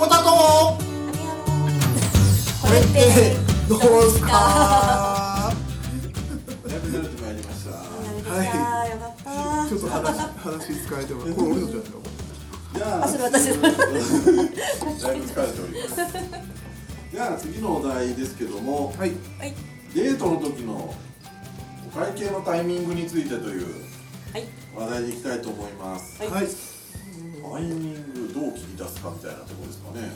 ポタトこれって。どうすか。だいぶ慣れてまいりました。はいよかった。ちょっと話 話使えてもこれ俺のじゃないのじゃああそれ私。のだいぶ疲れておりますじゃあ次のお題ですけどもはい。はい。デートの時のお会計のタイミングについてというはい。話題でいきたいと思います、はい。はい。タイミングどう切り出すかみたいなところですかね。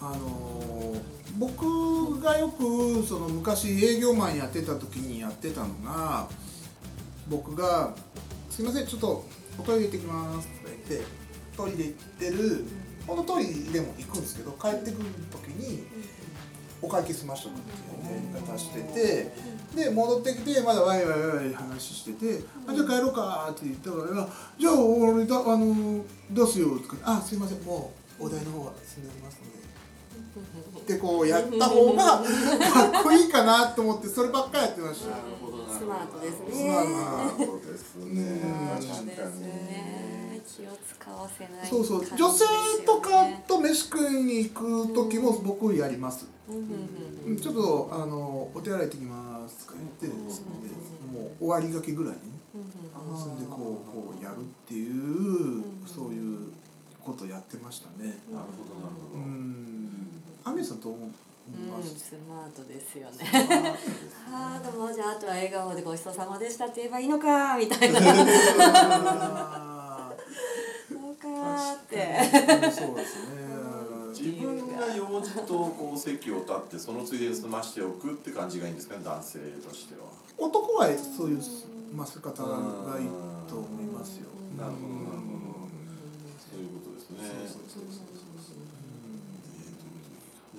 あのー僕がよくその昔営業マンやってた時にやってたのが僕が「すいませんちょっとおトイレ行ってきます」とか言ってトイレ行ってるこのトイレでも行くんですけど帰ってくる時にお会計済ましとくっていうやり方しててで戻ってきてまだワイワイワイ話してて「あじゃあ帰ろうか」って言ったから「じゃあ俺だあの出すよ」とか「あすいませんもうお題の方は済んでおりますので」ってこうやった方がかっこいいかなと思ってそればっかりやってました。ほどなスマートですね。スマートそうですね気を使わせないそうそう。女性とかと飯食いに行く時も僕やります。うんうんうんちょっとあのお手洗い行ってきますとか言ってですねもう終わりがけぐらいにねうんうん。そんでこうこうやるっていうそういうことやってましたね。なるほどなるうほど。ん。アミさんと思います？うんスマートですよね。ま あああでもじゃああとは笑顔でごちそうさまでしたって言えばいいのかみたいな そうですね。自分が用事とこう席を立ってそのついでに済ましておくって感じがいいんですかね男性としては。男はそういうませ方がいいと思いますよ。なるほどなるほど。そういうことですね。そうそうそう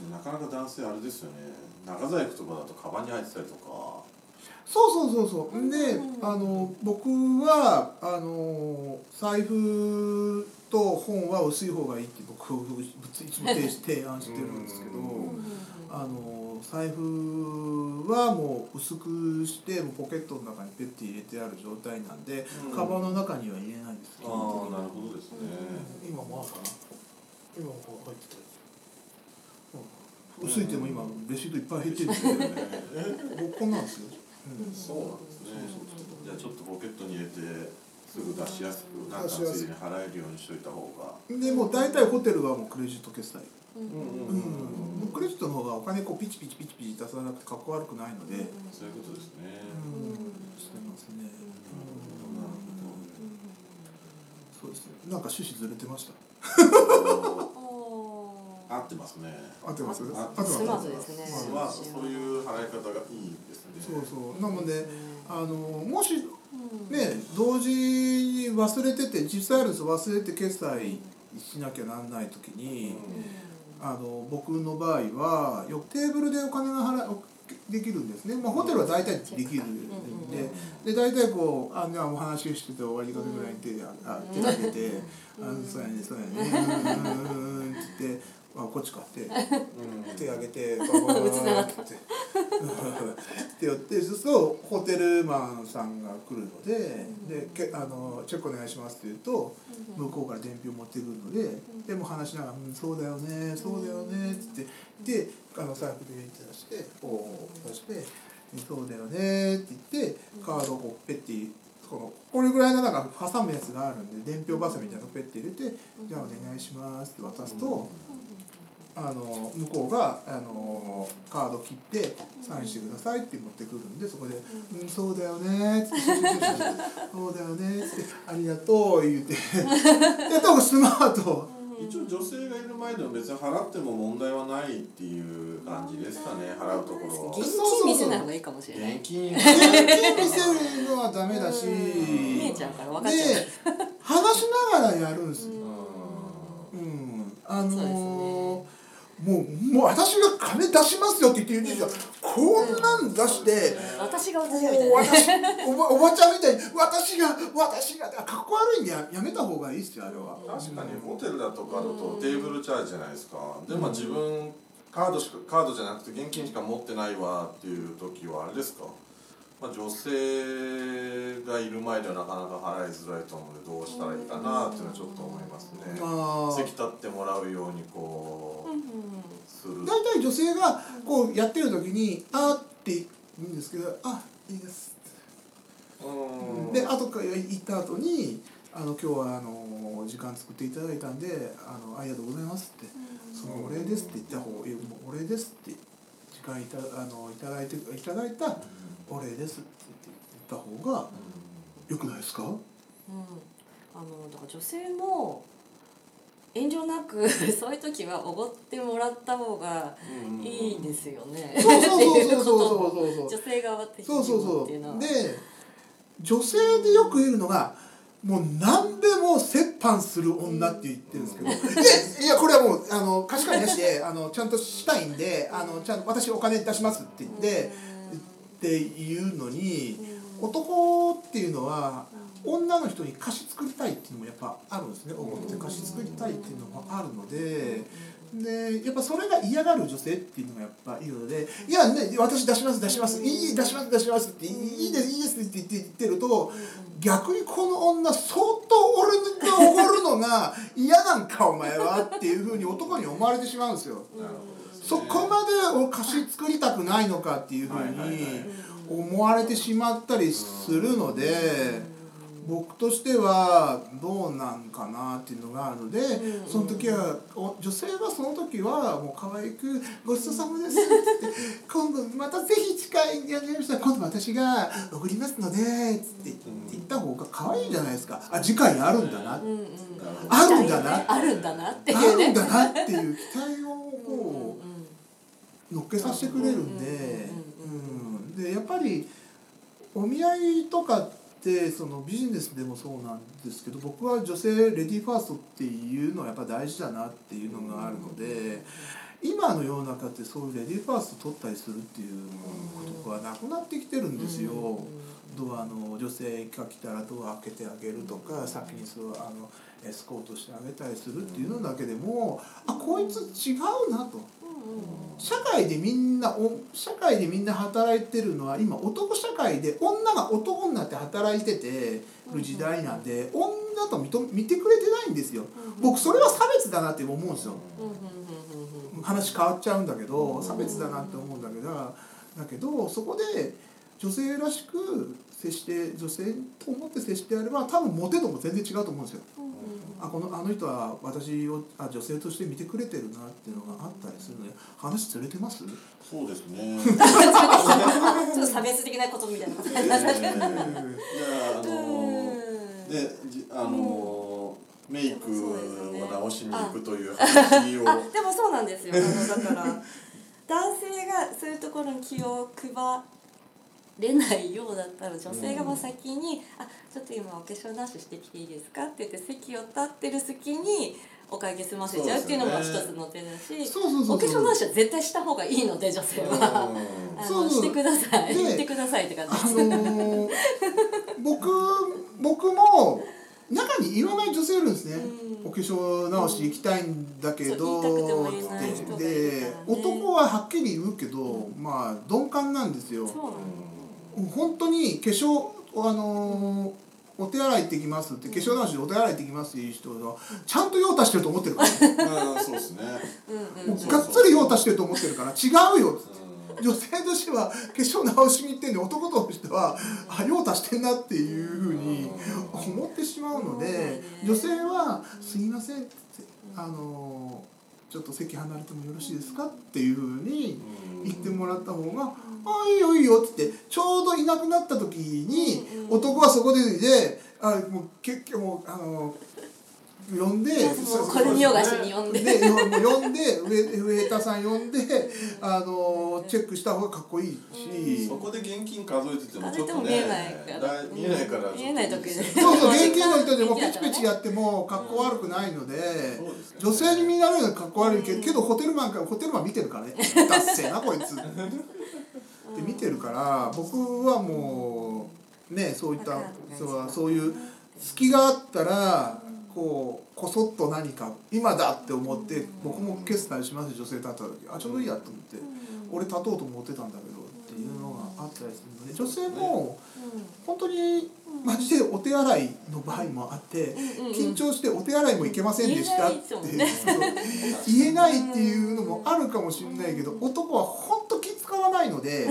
でなかなか男性あれですよね。長財布とかだとカバンに入ってたりとか。そうそうそうそう。であの僕はあの財布と本は薄い方がいいって僕いつも提提案してるんですけどあの財布はもう薄くしてポケットの中にペッて入れてある状態なんで、うん。カバンの中には入れないんですああなるほどですね。今もあるかな今もこう入ってたうん薄いっても今レシートいっぱい入ってるんですけどね。僕 こんなんですよ、うん。そうなんですね。じゃあちょっとポケットに入れてすぐ出しやすくなんかつい。いでに払えるようにしといた方が。でもう大体ホテルはもうクレジット決済、うんうんもうクレジットの方がお金こうピチピチピチピチ出さなくてかっこ悪くないので、そういうことですね。うん。してますね、なるそうですね。なんか趣旨ずれてました？合ってますね。合ってます？あ合ってます。スマートですね。スマートそういう払い方がいいですね。そうそう。なのであのもしうんね同時に忘れてて実際あるんです忘れて決済しなきゃなんない時に、あの僕の場合はよテーブルでお金が払いできるんですね、まあ、ホテルは大体できるんで。で大体こうあじゃあお話ししてて終わりかけぐらいに手ああ手挙げて「あそうやねそうやねうんうんうんうん」って言って「あこっちか」って。うん。手挙げて バババババって。って言って。そうするとホテルマンさんが来るのででけあの「チェックお願いします」って言うと向こうから伝票持ってくるのででも話しながら「うんそうだよねそうだよね」っつって。であの財布で入れて出してこう出して「そうだよね」って言ってカードをこうペッてこのこれぐらいのなんか挟むやつがあるんで伝票バサミみたいなのペッて入れて「じゃあお願いします」って渡すと。あの向こうがあのカード切ってサインしてくださいって持ってくるんでそこで「うん。そうだよね」っつって「そうだよね」っつって「ありがとう」言うて。やった方がスマート一応女性がいる前でも別に払っても問題はないっていう感じですかね払うところは。現金見せない方がいいかもしれない。現金現金見せるのはダメだし。見えちゃうから分かっちゃう。で話しながらやるんですよ。ううん。あのそうですーもうもう私が金出しますよって言って言うんですよこんなん出して私が私がみたいな。私おばおばちゃんみたいに私が私がかっこ悪いんでややめた方がいいですよあれは。ん確かにホテルだとかだとテーブルチャージじゃないですか。でまあ自分カードしかカードじゃなくて現金しか持ってないわっていう時はあれですか？まあ、女性がいる前ではなかなか払いづらいと思うのでどうしたらいいかなっていうのはちょっと思いますね。席立ってもらうようにこうする大体女性がこうやってる時に「あ」って言うんですけど「あいいです」うん。で後から行った後に「あの今日はあの時間作っていただいたんであのありがとうございます」って「そのお礼です」って言った方がいやもうお礼です」って時間いたあのいただいていただいたお礼ですって言った方がよくないですか？うん、あのだから女性も遠慮なく そういう時はおごってもらった方がうん。いいんですよね。そうそうそうそうそうそうそう。女性側的にそうそうそもっていうのは。うで女性でよく言うのがもう何でも折半する女って言ってるんですけど、いやいやこれはもうあの貸し借りなしで あのちゃんとしたいんであのちゃんと私お金出しますって言って、っていうのに、男っていうのは女の人に貸し作りたいっていうのもやっぱあるんですね思って貸し作りたいっていうのもあるので。でやっぱそれが嫌がる女性っていうのがやっぱいるので「いやね私出します出しますいい出します出します」って「いいですいいです」って言って言ってると逆にこの女相当俺がおごるのが嫌なんかお前はっていうふうに男に思われてしまうんですよ。そこまでお貸し作りたくないのかっていうふうに思われてしまったりするので僕としてはどうなんかなっていうのがあるのでうんその時はお女性はその時はもう可愛く「ごちそうさまです」って言って「今度またぜひ近いやりましたら今度私が送りますので」って言った方が可愛いじゃないですか。あ次回あるんだな。うんうんあるんだな。あるんだなっていあうね。るんだなっていう期待をこう。乗っけさせてくれるんで、うん、でやっぱりお見合いとかってそのビジネスでもそうなんですけど僕は女性レディーファーストっていうのはやっぱ大事だなっていうのがあるので今の世の中ってそういうレディーファースト取ったりするっていうことがなくなってきてるんですよ。ドアの女性が来たらドア開けてあげるとか先にそうあのエスコートしてあげたりするっていうのだけでもあこいつ違うなと。社会でみんなお社会でみんな働いてるのは今男社会で女が男になって働いててる時代なんで女と認見てくれてないんですよ。僕それは差別だなって思うんですよ。話変わっちゃうんだけど差別だなって思うんだけどだけどそこで女性らしく接して女性と思って接してやれば多分モテ度も全然違うと思うんですよ。あこのあの人は私をあ女性として見てくれてるなっていうのがあったりするので話ずれてます？そうですね。ちょっと差別的なことみたいな。ことになっちゃうああのうん。でじあのメイクを直しに行くという話を。あでもそうなんですよ。あのだから男性がそういうところに気を配れないようだったら女性がもう先に「あちょっと今お化粧なししてきていいですか?」って言って席を立ってる隙にお会計済ませちゃうっていうのも一つの手だしそうそうそうお化粧なしは絶対した方がいいので女性は。あのしてください。で言ってくださいって感あじです。のー僕僕も中に言わない女性いるんですね、うん。お化粧直し行きたいんだけどそう言いたくても言えないってでね。男ははっきり言うけど、まあ鈍感なんですよ。そうなの本当に化粧あのーお手洗い行ってきますって化粧直しでお手洗い行ってきますっていう人はちゃんと用足してると思ってるから、うんそうですねがっつり用足してると思ってるから違うよ。女性としては化粧直しに行ってんで男としてはあ用足してんなっていうふうに思ってしまうので女性は「すいません」ってあのちょっと席離れてもよろしいですか?」っていうふうに言ってもらった方が「あいいよいいよ」って言ってちょうどいなくなった時にうん。男はそこでであもう結局もうあの呼んでもうこれ見よがしに呼んで。で呼んでウェウェーターさん呼んであのチェックした方がかっこいいし、そこで現金数えててもちょっとね見えないから。だ見えないから見えない時でそうそう現金の人でもペチペチやってもかっこ悪くないので、女性に見られるのかっこ悪いけどけどホテルマンからホテルマン見てるからね。ダッセーなこいつ。って見てるから僕はもうねそういったそうそういう隙があったらこうこそっと何か今だって思って僕も決済します女性立った時。あちょうどいいやと思って。俺立とうと思ってたんだけどっていうのがあったりするので女性も本当にマジでお手洗いの場合もあって緊張してお手洗いも行けませんでしたって。言えないっていうのもあるかもしれないけど男は本当気使わないので。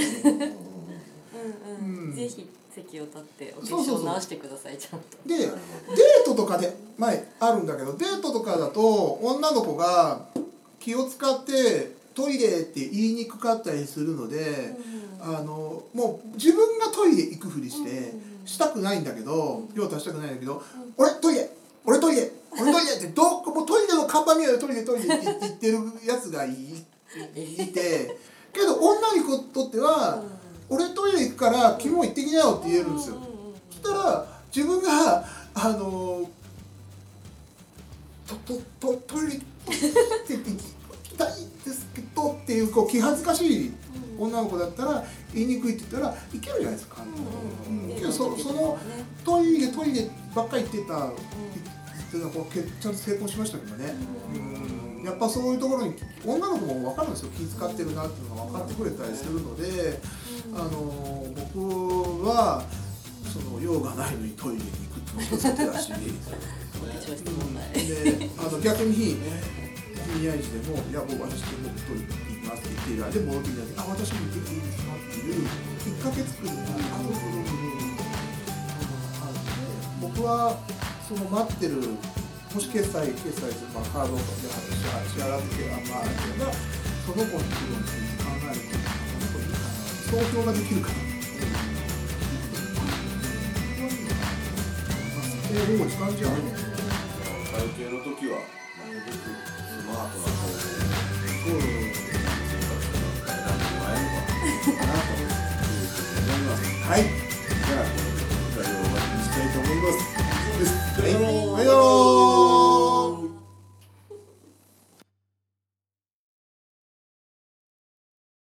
ぜひ席を立ってお化粧直してくださいちゃんと。でかで前あるんだけどデートとかだと女の子が気を使ってトイレって言いにくかったりするので、うん、あのもう自分がトイレ行くふりして、したくないんだけど用足したくないんだけど「俺トイレ俺トイレ俺トイレ」って どこもトイレの看板見ないでトイレトイレって言ってるやつがいいてけど女にとっては「俺トイレ行くから君も行ってきなよ」って言えるんですよ。そしたら自分があのととトイレって言って。たいですけどっていうこう気恥ずかしい女の子だったら言いにくいって言ったらいけるじゃないですか。うんけどそそのトイレトイレばっかり言ってた、っていうのはこうちゃんと成功しましたけどね。うんやっぱそういうところに女の子も分かるんですよ気遣ってるなっていうのが分かってくれたりするので、あの僕はその用がないのにトイレに行くってのを気をつけたし。であの逆に組合時でも「いや僕私ともっと行きます」って言っている間で戻ってきて「あ私も行っていいですか?」っていうきっかけ作るのがあるので僕はその待ってるもし決済決済する、まあ、カードで支払ってあまああればその子に来るのに考えるとその子に投票ができるかなじゃん会計の時はなるべくスマートな方法で生活が変えてもらえるのかなと思います。はい。じゃあこのビデを終わりにしたいと思います、